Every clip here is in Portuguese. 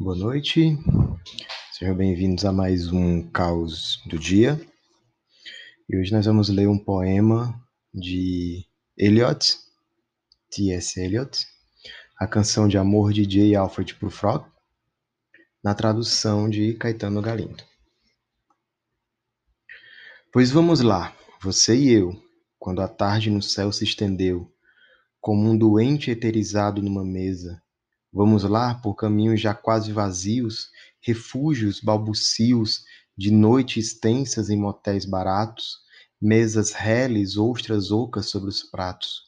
Boa noite, sejam bem-vindos a mais um Caos do Dia. E hoje nós vamos ler um poema de Eliot, T.S. Eliot, a canção de amor de J. Alfred Prufrock, na tradução de Caetano Galindo. Pois vamos lá, você e eu, quando a tarde no céu se estendeu, como um doente eterizado numa mesa, Vamos lá por caminhos já quase vazios, refúgios balbucios de noites extensas em motéis baratos, mesas reles, ostras ocas sobre os pratos,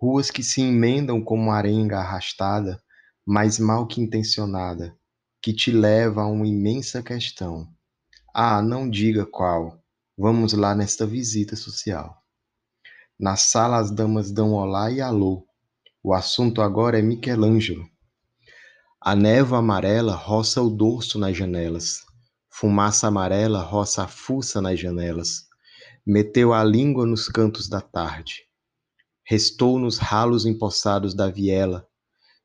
ruas que se emendam como arenga arrastada, mais mal que intencionada, que te leva a uma imensa questão. Ah, não diga qual. Vamos lá nesta visita social. Na sala as damas dão olá e alô. O assunto agora é Michelangelo a névoa amarela roça o dorso nas janelas. Fumaça amarela roça a fuça nas janelas. Meteu a língua nos cantos da tarde. Restou nos ralos empossados da viela.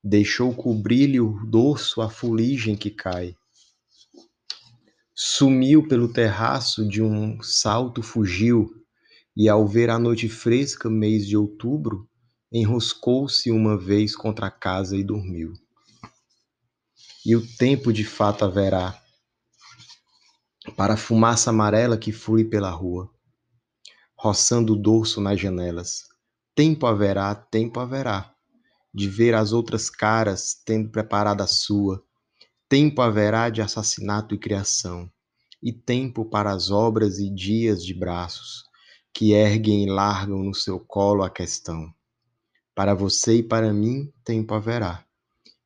Deixou cobrir-lhe o dorso a fuligem que cai. Sumiu pelo terraço de um salto fugiu, e ao ver a noite fresca, mês de outubro, enroscou-se uma vez contra a casa e dormiu e o tempo de fato haverá para a fumaça amarela que flui pela rua, roçando o dorso nas janelas. Tempo haverá, tempo haverá, de ver as outras caras tendo preparada a sua. Tempo haverá de assassinato e criação, e tempo para as obras e dias de braços que erguem e largam no seu colo a questão. Para você e para mim, tempo haverá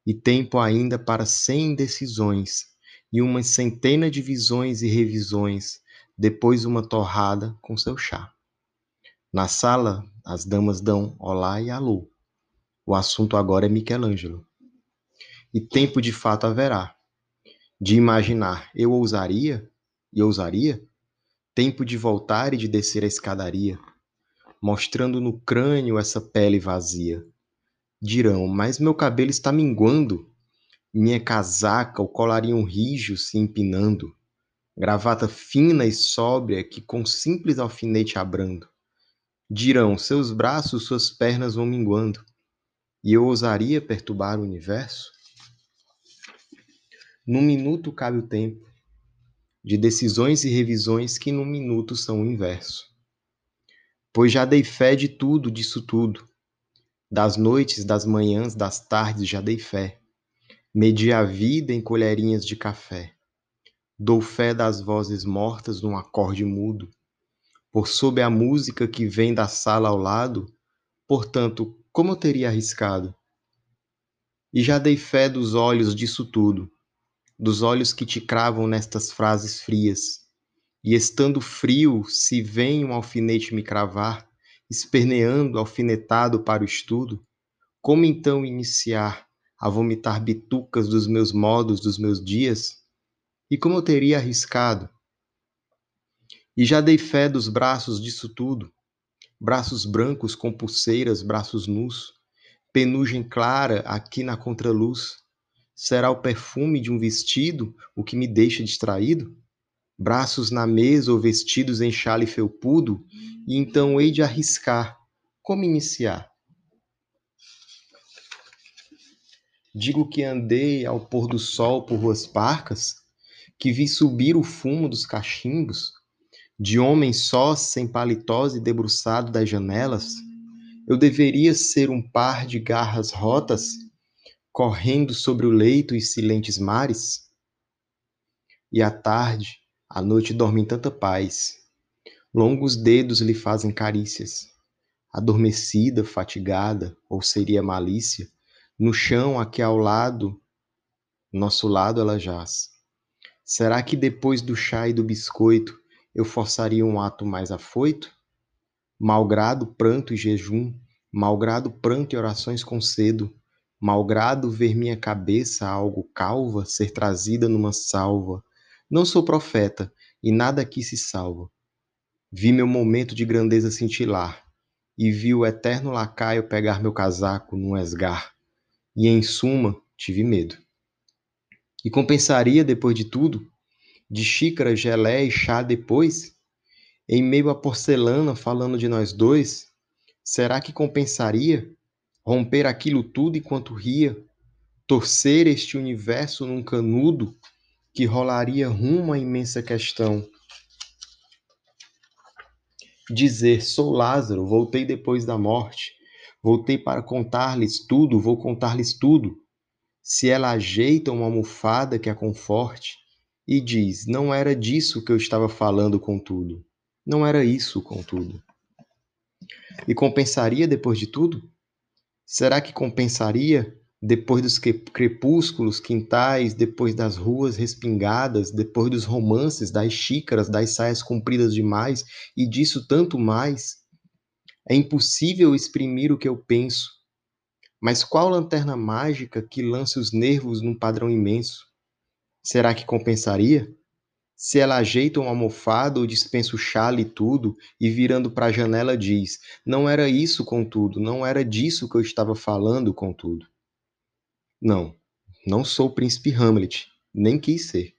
e tempo ainda para cem decisões, e uma centena de visões e revisões, depois uma torrada com seu chá. Na sala, as damas dão olá e alô. O assunto agora é Michelangelo. E tempo de fato haverá. De imaginar, eu ousaria? E ousaria? Tempo de voltar e de descer a escadaria, mostrando no crânio essa pele vazia Dirão, mas meu cabelo está minguando, minha casaca, o colarinho rijo se empinando, gravata fina e sóbria que com simples alfinete abrando. Dirão, seus braços, suas pernas vão minguando, e eu ousaria perturbar o universo? Num minuto cabe o tempo, de decisões e revisões que num minuto são o inverso. Pois já dei fé de tudo, disso tudo, das noites, das manhãs, das tardes já dei fé. Medi a vida em colherinhas de café. Dou fé das vozes mortas num acorde mudo. Por sob a música que vem da sala ao lado, portanto, como eu teria arriscado? E já dei fé dos olhos disso tudo, dos olhos que te cravam nestas frases frias. E estando frio, se vem um alfinete me cravar, esperneando alfinetado para o estudo, como então iniciar a vomitar bitucas dos meus modos, dos meus dias? E como eu teria arriscado? E já dei fé dos braços disso tudo, braços brancos com pulseiras, braços nus, penugem clara aqui na contraluz. Será o perfume de um vestido o que me deixa distraído? Braços na mesa ou vestidos em chale felpudo, e então hei de arriscar. Como iniciar? Digo que andei ao pôr do sol por ruas parcas, que vi subir o fumo dos cachimbos, de homem só, sem paletós e debruçado das janelas, eu deveria ser um par de garras rotas, correndo sobre o leito e silentes mares? E à tarde, a noite dorme em tanta paz. Longos dedos lhe fazem carícias. Adormecida, fatigada, ou seria malícia, no chão aqui ao lado, nosso lado ela jaz. Será que depois do chá e do biscoito eu forçaria um ato mais afoito? Malgrado pranto e jejum, malgrado pranto e orações com cedo, malgrado ver minha cabeça algo calva ser trazida numa salva, não sou profeta, e nada aqui se salva. Vi meu momento de grandeza cintilar, e vi o eterno lacaio pegar meu casaco num esgar, e em suma tive medo. E compensaria, depois de tudo, de xícara, gelé e chá depois, em meio à porcelana falando de nós dois, será que compensaria romper aquilo tudo enquanto ria, torcer este universo num canudo que rolaria rumo à imensa questão? Dizer: Sou Lázaro, voltei depois da morte, voltei para contar-lhes tudo, vou contar-lhes tudo. Se ela ajeita uma almofada que a conforte e diz: Não era disso que eu estava falando, contudo. Não era isso, contudo. E compensaria depois de tudo? Será que compensaria depois dos crepúsculos, quintais, depois das ruas respingadas, depois dos romances, das xícaras, das saias compridas demais e disso tanto mais? É impossível exprimir o que eu penso. Mas qual lanterna mágica que lance os nervos num padrão imenso? Será que compensaria? Se ela ajeita um almofado ou dispensa o chale e tudo, e virando para a janela diz: Não era isso, contudo, não era disso que eu estava falando, contudo. Não, não sou o príncipe Hamlet, nem quis ser.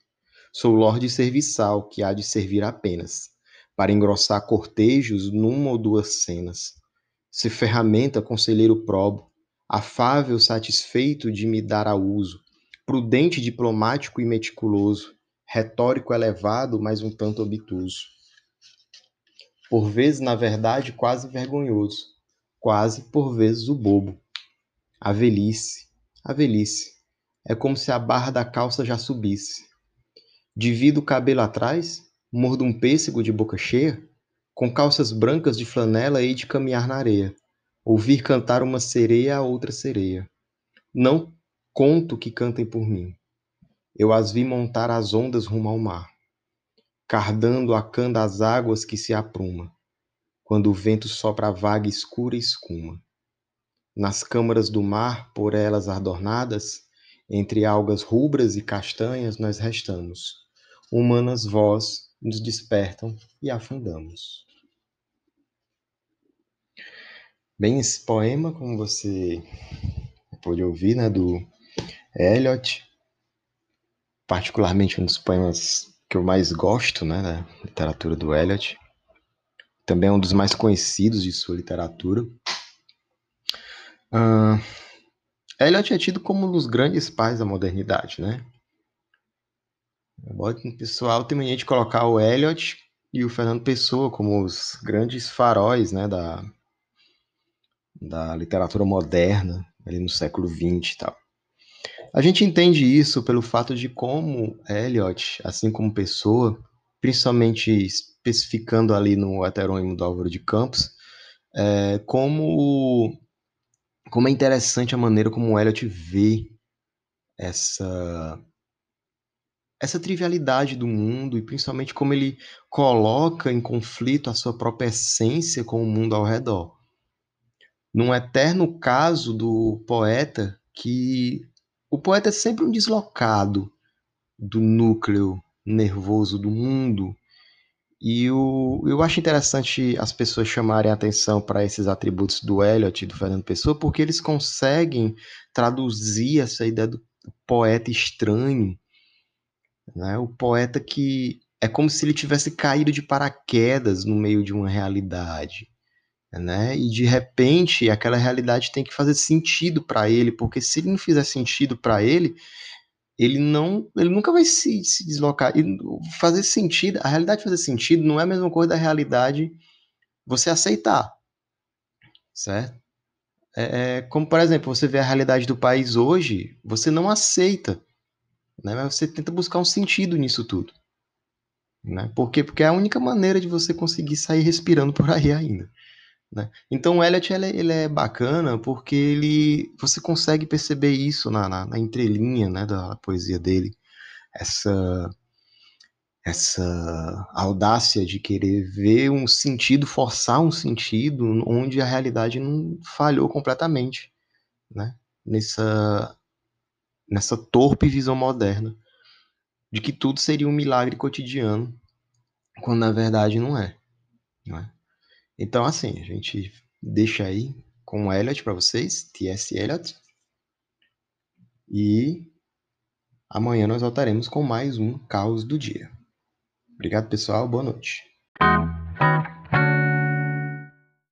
Sou lorde serviçal que há de servir apenas, para engrossar cortejos numa ou duas cenas. Se ferramenta, conselheiro probo, afável, satisfeito de me dar a uso, prudente, diplomático e meticuloso, retórico elevado, mas um tanto obtuso. Por vezes, na verdade, quase vergonhoso, quase por vezes o bobo. A velhice, a velhice. É como se a barra da calça já subisse. Divido o cabelo atrás, mordo um pêssego de boca cheia, com calças brancas de flanela hei de caminhar na areia, ouvir cantar uma sereia a outra sereia. Não conto que cantem por mim. Eu as vi montar as ondas rumo ao mar, cardando a canda as águas que se apruma, quando o vento sopra a vaga escura e escuma. Nas câmaras do mar, por elas adornadas, entre algas rubras e castanhas nós restamos. Humanas vós nos despertam e afundamos. Bem, esse poema, como você pôde ouvir, né, do Eliot, particularmente um dos poemas que eu mais gosto, né, da literatura do Eliot. Também é um dos mais conhecidos de sua literatura. Uh, Eliot é tido como um dos grandes pais da modernidade, né? O pessoal tem mania de colocar o Eliot e o Fernando Pessoa como os grandes faróis, né, da, da literatura moderna, ali no século XX e tal. A gente entende isso pelo fato de como Eliot, assim como pessoa, principalmente especificando ali no heterônimo do Álvaro de Campos, é, como, como é interessante a maneira como Eliot vê essa essa trivialidade do mundo e principalmente como ele coloca em conflito a sua própria essência com o mundo ao redor. Num eterno caso do poeta que o poeta é sempre um deslocado do núcleo nervoso do mundo. E eu, eu acho interessante as pessoas chamarem atenção para esses atributos do Eliot e do Fernando Pessoa, porque eles conseguem traduzir essa ideia do poeta estranho, né? o poeta que é como se ele tivesse caído de paraquedas no meio de uma realidade né? E de repente aquela realidade tem que fazer sentido para ele, porque se ele não fizer sentido para ele, ele não, ele nunca vai se, se deslocar. E fazer sentido, a realidade fazer sentido não é a mesma coisa da realidade você aceitar, certo? É, é, como por exemplo, você vê a realidade do país hoje, você não aceita, né? Mas você tenta buscar um sentido nisso tudo, né? Por quê? Porque é a única maneira de você conseguir sair respirando por aí ainda. Né? Então o Eliot ele, ele, é bacana porque ele você consegue perceber isso na, na, na entrelinha né, da poesia dele, essa essa audácia de querer ver um sentido, forçar um sentido onde a realidade não falhou completamente, né? Nessa nessa torpe visão moderna de que tudo seria um milagre cotidiano, quando na verdade não é. Não é? Então, assim, a gente deixa aí com o Eliot para vocês, T.S. Eliot. E Amanhã nós voltaremos com mais um Caos do Dia. Obrigado, pessoal. Boa noite.